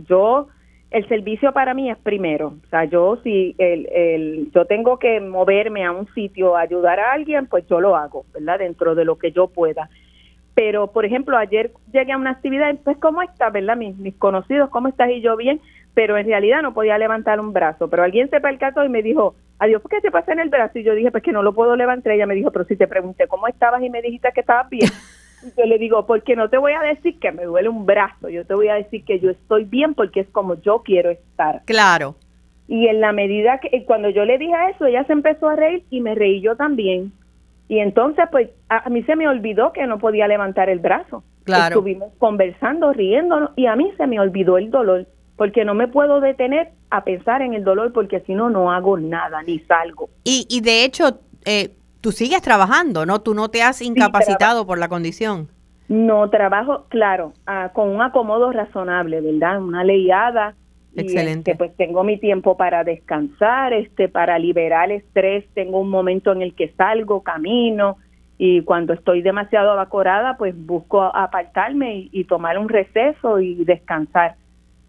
yo, el servicio para mí es primero. O sea, yo si el, el, yo tengo que moverme a un sitio a ayudar a alguien, pues yo lo hago, ¿verdad? Dentro de lo que yo pueda. Pero, por ejemplo, ayer llegué a una actividad, pues, ¿cómo está, verdad? Mis, mis conocidos, ¿cómo estás? Y yo bien, pero en realidad no podía levantar un brazo. Pero alguien se percató y me dijo, adiós, ¿por qué te pasa en el brazo? Y yo dije, pues que no lo puedo levantar. Ella me dijo, pero si te pregunté cómo estabas y me dijiste que estabas bien. yo le digo, porque no te voy a decir que me duele un brazo, yo te voy a decir que yo estoy bien porque es como yo quiero estar. Claro. Y en la medida que, cuando yo le dije eso, ella se empezó a reír y me reí yo también. Y entonces, pues, a, mí se me olvidó que no podía levantar el brazo. Claro. Estuvimos conversando, riéndonos, y a mí se me olvidó el dolor, porque no me puedo detener a pensar en el dolor, porque si no, no hago nada, ni salgo. Y, y de hecho, eh, tú sigues trabajando, ¿no? Tú no te has incapacitado por la condición. No, trabajo, claro, ah, con un acomodo razonable, ¿verdad? Una leyada. Excelente. este, pues tengo mi tiempo para descansar, este, para liberar estrés, tengo un momento en el que salgo, camino, y cuando estoy demasiado abacorada, pues busco apartarme y, tomar un receso y descansar.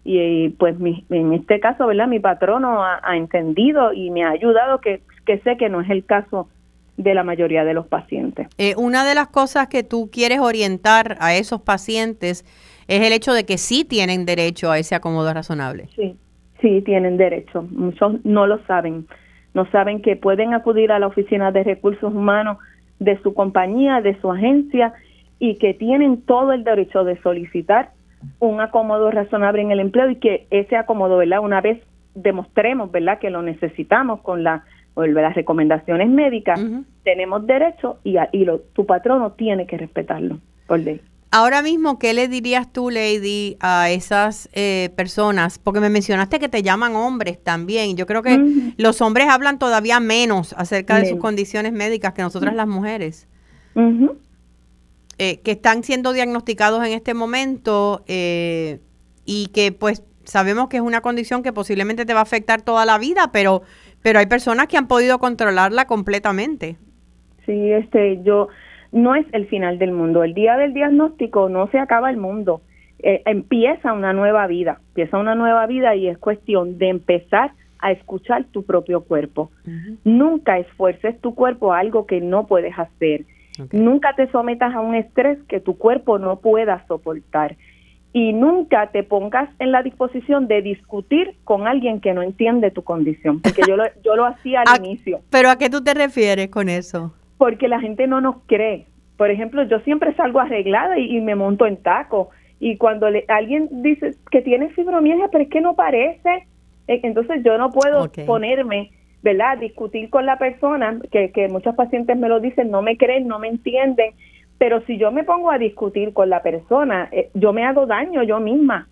Y, pues mi, en este caso, ¿verdad? Mi patrono ha, ha, entendido y me ha ayudado, que, que sé que no es el caso de la mayoría de los pacientes. Eh, una de las cosas que tú quieres orientar a esos pacientes es el hecho de que sí tienen derecho a ese acomodo razonable. Sí, sí tienen derecho. Muchos no lo saben. No saben que pueden acudir a la oficina de recursos humanos de su compañía, de su agencia y que tienen todo el derecho de solicitar un acomodo razonable en el empleo y que ese acomodo, ¿verdad? Una vez demostremos, ¿verdad? Que lo necesitamos con la las recomendaciones médicas, tenemos derecho y, y lo, tu patrono tiene que respetarlo por ley. Ahora mismo, ¿qué le dirías tú, Lady, a esas eh, personas? Porque me mencionaste que te llaman hombres también. Yo creo que los hombres hablan todavía menos acerca de sus condiciones médicas que nosotras las mujeres. Eh, que están siendo diagnosticados en este momento eh, y que pues sabemos que es una condición que posiblemente te va a afectar toda la vida, pero, pero hay personas que han podido controlarla completamente. Sí, este, yo no es el final del mundo. El día del diagnóstico no se acaba el mundo. Eh, empieza una nueva vida, empieza una nueva vida y es cuestión de empezar a escuchar tu propio cuerpo. Nunca esfuerces tu cuerpo a algo que no puedes hacer. Nunca te sometas a un estrés que tu cuerpo no pueda soportar. Y nunca te pongas en la disposición de discutir con alguien que no entiende tu condición, porque yo lo, yo lo hacía al (laughs) inicio. ¿Pero a qué tú te refieres con eso? Porque la gente no nos cree. Por ejemplo, yo siempre salgo arreglada y, me monto en taco. Y cuando alguien dice que tiene fibromialgia, pero es que no parece, eh, entonces yo no puedo ponerme, ¿verdad?, discutir con la persona, que, que muchos pacientes me lo dicen, no me creen, no me entienden. Pero si yo me pongo a discutir con la persona, eh, yo me hago daño yo misma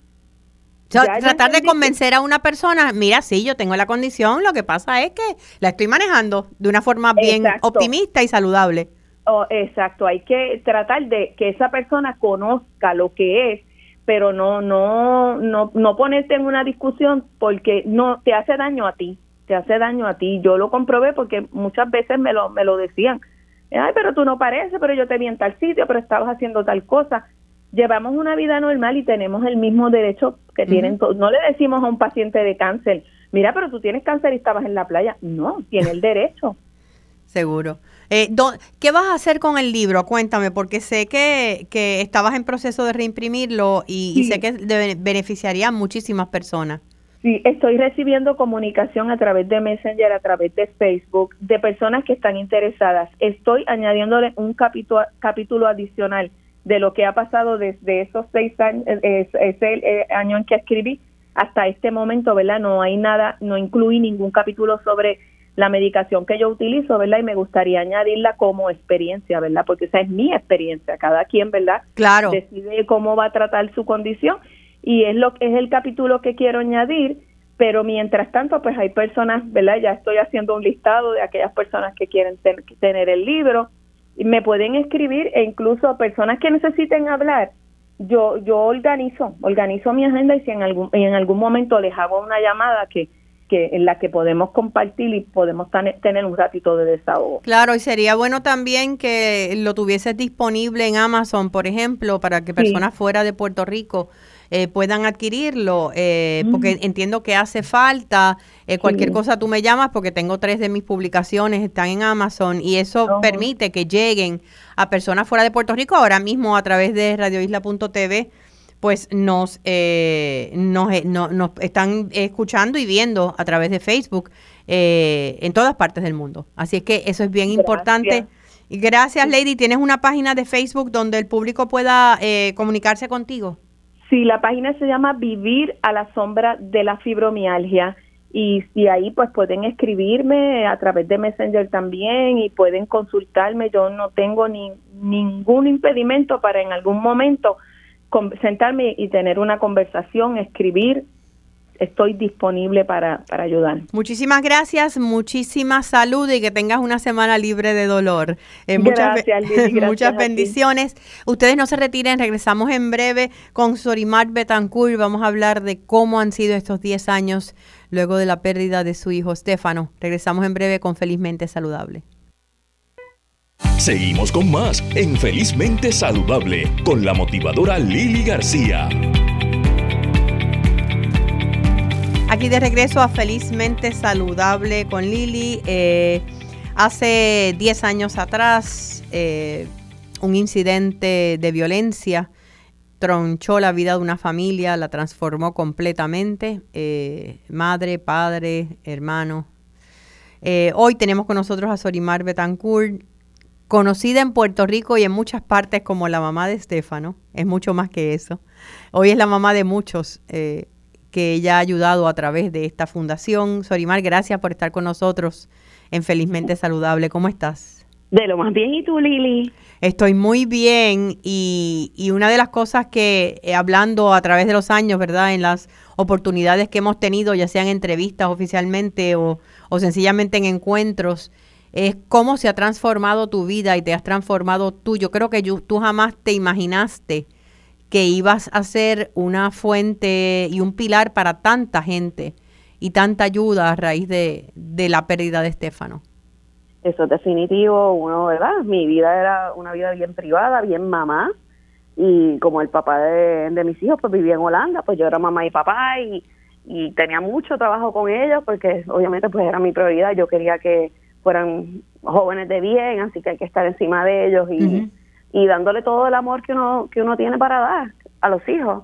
tratar de convencer a una persona, mira, sí, yo tengo la condición, lo que pasa es que la estoy manejando de una forma bien optimista y saludable. Oh, exacto, hay que tratar de que esa persona conozca lo que es, pero no, no, no, no ponerte en una discusión porque no te hace daño a ti, te hace daño a ti. Yo lo comprobé porque muchas veces me lo, me lo decían. Ay, pero tú no pareces, pero yo te vi en tal sitio, pero estabas haciendo tal cosa llevamos una vida normal y tenemos el mismo derecho que tienen. No le decimos a un paciente de cáncer, mira, pero tú tienes cáncer y estabas en la playa. No, tiene el derecho. Seguro. Eh, ¿Qué vas a hacer con el libro? Cuéntame, porque sé que, que estabas en proceso de reimprimirlo y, sé que beneficiaría a muchísimas personas. Sí, estoy recibiendo comunicación a través de Messenger, a través de Facebook, de personas que están interesadas. Estoy añadiéndole un capítulo, capítulo adicional de lo que ha pasado desde esos seis años, eh, ese eh, año en que escribí hasta este momento, ¿verdad? No hay nada, no incluí ningún capítulo sobre la medicación que yo utilizo, ¿verdad? Y me gustaría añadirla como experiencia, ¿verdad? Porque esa es mi experiencia, cada quien, ¿verdad? Claro. Decide cómo va a tratar su condición y es lo que es el capítulo que quiero añadir, pero mientras tanto, pues hay personas, ¿verdad? Ya estoy haciendo un listado de aquellas personas que quieren tener el libro, me pueden escribir e incluso personas que necesiten hablar, yo yo organizo, organizo mi agenda y si en algún en algún momento les hago una llamada que que en la que podemos compartir y podemos tener un ratito de desahogo. Claro, y sería bueno también que lo tuvieses disponible en Amazon, por ejemplo, para que personas fuera de Puerto Rico eh, puedan adquirirlo, eh, porque entiendo que hace falta. Eh, cualquier cosa tú me llamas porque tengo tres de mis publicaciones, están en Amazon y eso oh. permite que lleguen a personas fuera de Puerto Rico ahora mismo a través de radioisla.tv pues nos, nos, nos, están escuchando y viendo a través de Facebook en todas partes del mundo. Así es que eso es bien importante. Y gracias, Lady. ¿Tienes una página de Facebook donde el público pueda comunicarse contigo? Sí, la página se llama Vivir a la sombra de la fibromialgia y, si ahí pues pueden escribirme a través de Messenger también y pueden consultarme. Yo no tengo ni ningún impedimento para en algún momento sentarme y tener una conversación, escribir estoy disponible para, para ayudar. Muchísimas gracias, muchísima salud y que tengas una semana libre de dolor. Eh, muchas, gracias, (laughs) muchas bendiciones. Ustedes no se retiren, regresamos en breve con Sorimar Betancourt. Vamos a hablar de cómo han sido estos 10 años luego de la pérdida de su hijo Stefano. Regresamos en breve con Felizmente Saludable. Seguimos con más en Felizmente Saludable con la motivadora Lili García. Aquí de regreso a Felizmente Saludable con Lili. Eh, hace 10 años atrás, eh, un incidente de violencia tronchó la vida de una familia, la transformó completamente. Eh, madre, padre, hermano. hoy tenemos con nosotros a Sorimar Betancourt, conocida en Puerto Rico y en muchas partes como la mamá de Estefano. Es mucho más que eso. Hoy es la mamá de muchos que ella ha ayudado a través de esta fundación. Sorimar, gracias por estar con nosotros en Felizmente Saludable. ¿Cómo estás? De lo más bien, ¿y tú, Lili? Estoy muy bien y, y una de las cosas que, eh, hablando a través de los años, ¿verdad? En las oportunidades que hemos tenido, ya sean entrevistas oficialmente o, o sencillamente en encuentros, es cómo se ha transformado tu vida y te has transformado tú. Yo creo que tú jamás te imaginaste que ibas a ser una fuente y un pilar para tanta gente y tanta ayuda a raíz de, la pérdida de Estefano. Eso es definitivo, uno, ¿verdad? Mi vida era una vida bien privada, bien mamá, y como el papá de, mis hijos pues vivía en Holanda, pues yo era mamá y papá y, y tenía mucho trabajo con ellos porque obviamente pues era mi prioridad, yo quería que fueran jóvenes de bien, así que hay que estar encima de ellos y, y dándole todo el amor que uno que uno tiene para dar a los hijos.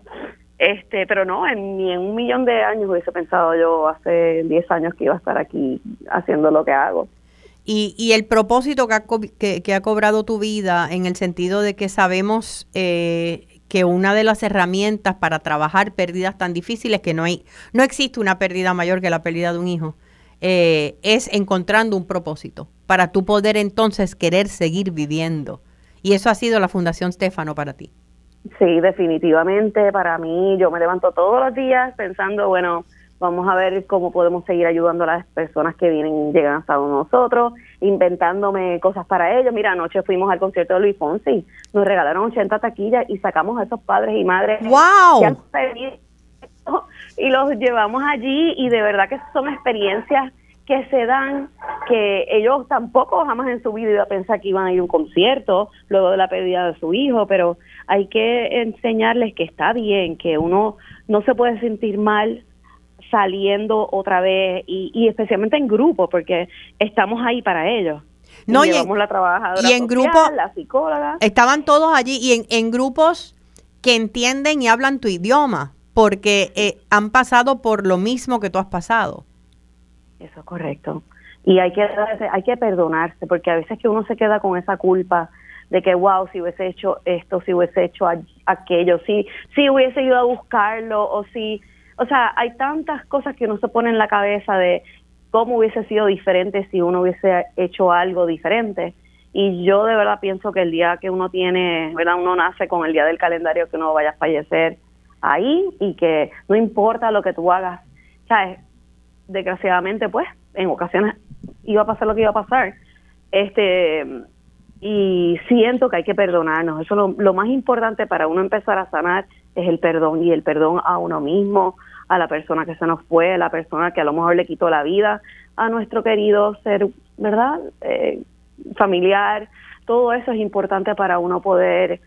Este, pero no, en, ni en un millón de años hubiese pensado yo hace 10 años que iba a estar aquí haciendo lo que hago. Y, y el propósito que ha, que, ha cobrado tu vida en el sentido de que sabemos eh, que una de las herramientas para trabajar pérdidas tan difíciles, que no hay, no existe una pérdida mayor que la pérdida de un hijo, eh, es encontrando un propósito para tú poder entonces querer seguir viviendo. Y eso ha sido la Fundación Stefano para ti. Sí, definitivamente para mí yo me levanto todos los días pensando, bueno, vamos a ver cómo podemos seguir ayudando a las personas que vienen, llegan hasta nosotros, inventándome cosas para ellos. Mira, anoche fuimos al concierto de Luis Fonsi, nos regalaron 80 taquillas y sacamos a esos padres y madres wow. y los llevamos allí y de verdad que son experiencias que se dan que ellos tampoco jamás en su vida iban a pensar que iban a ir a un concierto luego de la pérdida de su hijo, pero hay que enseñarles que está bien, que uno no se puede sentir mal saliendo otra vez y, especialmente en grupo porque estamos ahí para ellos. No, y, en, la trabajadora y en grupo, la psicóloga. Estaban todos allí y en, en grupos que entienden y hablan tu idioma porque eh, han pasado por lo mismo que tú has pasado. Eso es correcto. Y hay que, hay que perdonarse, porque a veces que uno se queda con esa culpa de que, wow, si hubiese hecho esto, si hubiese hecho aquello, si, si hubiese ido a buscarlo, o si, o sea, hay tantas cosas que uno se pone en la cabeza de cómo hubiese sido diferente si uno hubiese hecho algo diferente. Y yo de verdad pienso que el día que uno tiene, ¿verdad? Uno nace con el día del calendario que uno vaya a fallecer ahí y que no importa lo que tú hagas, ¿sabes? desgraciadamente, pues, en ocasiones iba a pasar lo que iba a pasar. Este, y siento que hay que perdonarnos. Eso lo, lo más importante para uno empezar a sanar es el perdón y el perdón a uno mismo, a la persona que se nos fue, a la persona que a lo mejor le quitó la vida, a nuestro querido ser, ¿verdad? Eh, familiar. Todo eso es importante para uno poder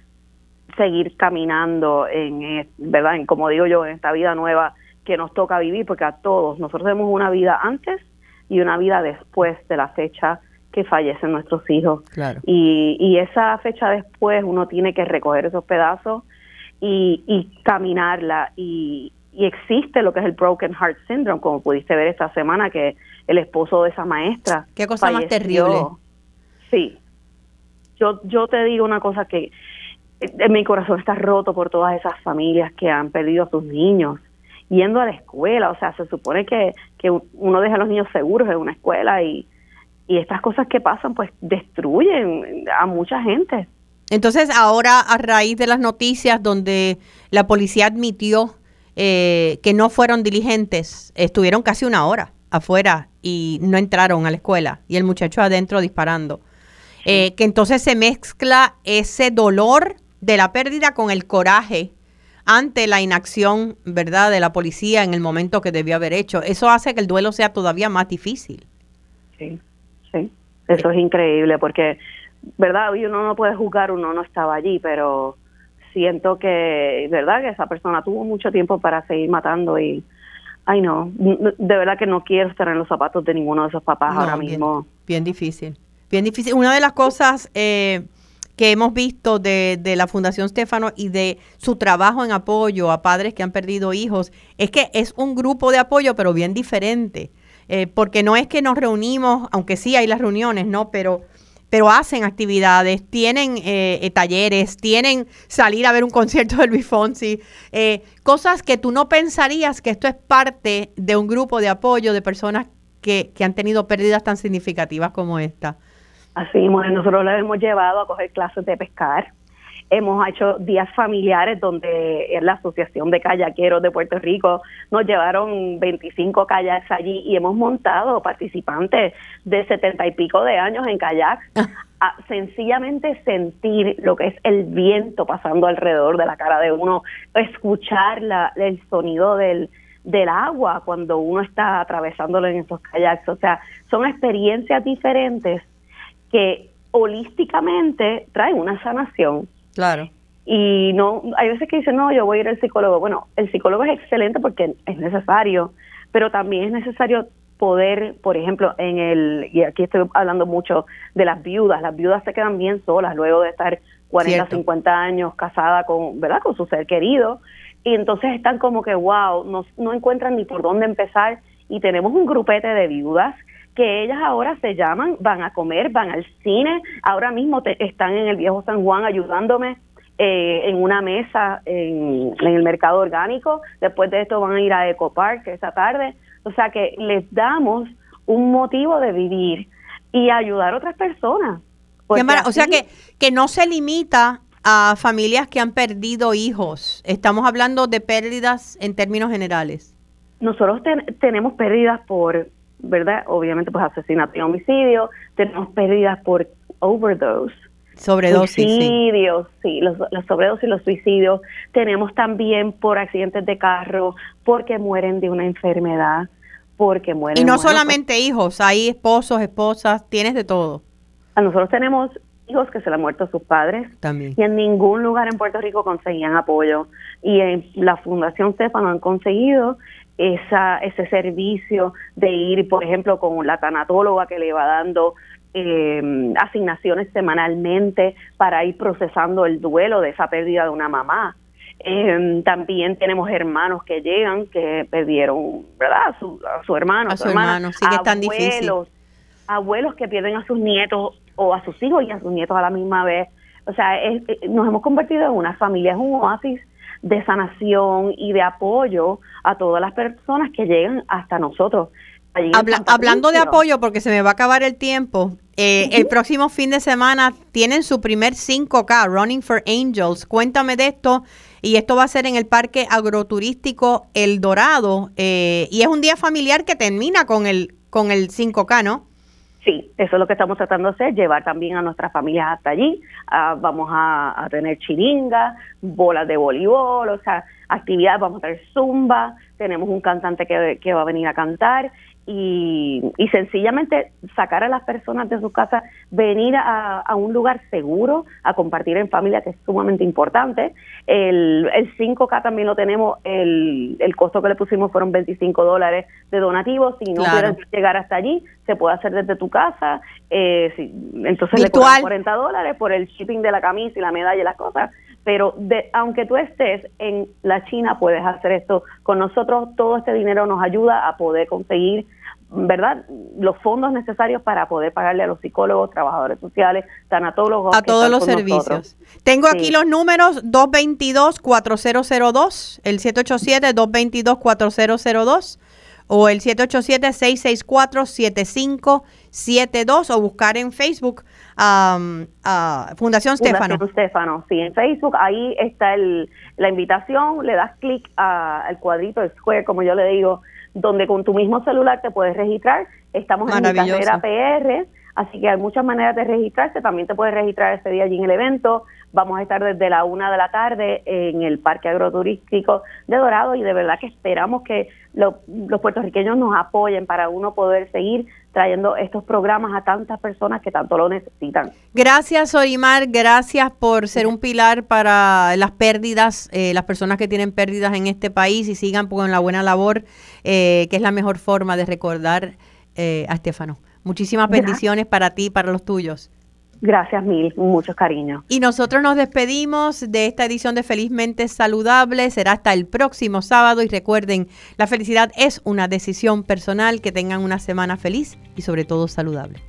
seguir caminando en, ¿verdad? En, como digo yo, en esta vida nueva que nos toca vivir, porque a todos, nosotros tenemos una vida antes y una vida después de la fecha que fallecen nuestros hijos. Y, y esa fecha después uno tiene que recoger esos pedazos y, y caminarla. Y, y existe lo que es el Broken Heart Syndrome, como pudiste ver esta semana, que el esposo de esa maestra. Qué cosa más terrible. Sí. Yo, yo te digo una cosa que eh, mi corazón está roto por todas esas familias que han perdido a sus niños yendo a la escuela. O sea, se supone que, que uno deja a los niños seguros en una escuela y, y estas cosas que pasan pues destruyen a mucha gente. Entonces, ahora a raíz de las noticias donde la policía admitió eh, que no fueron diligentes, estuvieron casi una hora afuera y no entraron a la escuela y el muchacho adentro disparando. Eh, que entonces se mezcla ese dolor de la pérdida con el coraje ante la inacción, ¿verdad?, de la policía en el momento que debió haber hecho. Eso hace que el duelo sea todavía más difícil. Sí, sí. Eso es increíble porque, ¿verdad? Uno no puede juzgar, uno no estaba allí, pero siento que, ¿verdad?, que esa persona tuvo mucho tiempo para seguir matando y, ay no, de verdad que no quiero estar en los zapatos de ninguno de esos papás ahora mismo. Bien difícil, bien difícil. Una de las cosas... Eh, que hemos visto de, la Fundación Stefano y de su trabajo en apoyo a padres que han perdido hijos, es que es un grupo de apoyo, pero bien diferente. Eh, porque no es que nos reunimos, aunque sí hay las reuniones, ¿no? Pero, pero hacen actividades, tienen eh, eh, talleres, tienen salir a ver un concierto de Luis Fonsi, cosas que tú no pensarías que esto es parte de un grupo de apoyo de personas que, que han tenido pérdidas tan significativas como esta. Así, nosotros lo hemos llevado a coger clases de pescar. Hemos hecho días familiares donde la Asociación de Kayaqueros de Puerto Rico nos llevaron 25 kayaks allí y hemos montado participantes de setenta y pico de años en kayak a sencillamente sentir lo que es el viento pasando alrededor de la cara de uno, escuchar la, el sonido del, del agua cuando uno está atravesándolo en esos kayaks. O sea, son experiencias diferentes que holísticamente traen una sanación. Claro. Y no, hay veces que dicen, no, yo voy a ir al psicólogo. Bueno, el psicólogo es excelente porque es necesario, pero también es necesario poder, por ejemplo, en el, y aquí estoy hablando mucho de las viudas, las viudas se quedan bien solas luego de estar 40, 50 años casada con, ¿verdad? Con su ser querido, y entonces están como que, wow, no, no encuentran ni por dónde empezar, y tenemos un grupete de viudas que ellas ahora se llaman, van a comer, van al cine, ahora mismo están en el viejo San Juan ayudándome eh, en una mesa en, en, el mercado orgánico, después de esto van a ir a Eco Park esa tarde, o sea que les damos un motivo de vivir y ayudar a otras personas. o sea que, que no se limita a familias que han perdido hijos. Estamos hablando de pérdidas en términos generales. Nosotros tenemos pérdidas por, ¿verdad? Obviamente, pues asesinato y homicidio. Tenemos pérdidas por overdose. Sobredosis. Suicidios, sí, los, los sobredosis y los suicidios. Tenemos también por accidentes de carro, porque mueren de una enfermedad, porque mueren. Y no solamente hijos, hay esposos, esposas, tienes de todo. A nosotros tenemos hijos que se le han muerto sus padres. También. Y en ningún lugar en Puerto Rico conseguían apoyo. Y en la Fundación Stefano han conseguido esa, ese servicio de ir, por ejemplo, con la tanatóloga que le va dando eh, asignaciones semanalmente para ir procesando el duelo de esa pérdida de una mamá. Eh, también tenemos hermanos que llegan que perdieron, ¿verdad? A su, a su hermano, a su, hermano, sí que es tan difícil. Abuelos que pierden a sus nietos o a sus hijos y a sus nietos a la misma vez. O sea, es, eh, nos hemos convertido en una familia, es un oasis de sanación y de apoyo a todas las personas que llegan hasta nosotros hablando de apoyo, porque se me va a acabar el tiempo, eh, el próximo fin de semana tienen su primer 5K, Running for Angels. Cuéntame de esto. Y esto va a ser en el Parque Agroturístico El Dorado. Eh, y es un día familiar que termina con el, con el 5K, ¿no? Sí, eso es lo que estamos tratando de hacer, llevar también a nuestras familias hasta allí. Ah, vamos a, tener chiringas, bolas de voleibol, o sea, actividades, vamos a tener zumba, tenemos un cantante que, que va a venir a cantar y, y, sencillamente sacar a las personas de su casa, venir a, a, un lugar seguro, a compartir en familia, que es sumamente importante. El, el 5K también lo tenemos, el, el costo que le pusimos fueron 25 dólares de donativos. Si no puedes llegar hasta allí, se puede hacer desde tu casa. Eh, entonces le cobran 40 dólares por el shipping de la camisa y la medalla y las cosas pero de, aunque tú estés en la China, puedes hacer esto con nosotros. Todo este dinero nos ayuda a poder conseguir ¿verdad? Los fondos necesarios para poder pagarle a los psicólogos, trabajadores sociales, tanatólogos. A todos los servicios. Tengo aquí los números 222-4002, el 787-222-4002 o el 787-664-7572 o buscar en Facebook um, Fundación Stefano. Fundación Stefano, sí, en Facebook ahí está el, la invitación, le das clic al cuadrito, el square, como yo le digo, donde con tu mismo celular te puedes registrar. Estamos en mi carrera PR, así que hay muchas maneras de registrarse. También te puedes registrar ese día allí en el evento. Vamos a estar desde la una de la tarde en el Parque Agroturístico de Dorado y de verdad que esperamos que los puertorriqueños nos apoyen para uno poder seguir trayendo estos programas a tantas personas que tanto lo necesitan. Gracias, Orimar. Gracias por ser un pilar para las pérdidas, eh, las personas que tienen pérdidas en este país y sigan con la buena labor, eh, que es la mejor forma de recordar eh, a Estefano. Muchísimas bendiciones para ti y para los tuyos. Gracias mil, muchos cariños. Y nosotros nos despedimos de esta edición de Felizmente Saludable. Será hasta el próximo sábado y recuerden, la felicidad es una decisión personal. Que tengan una semana feliz y sobre todo saludable.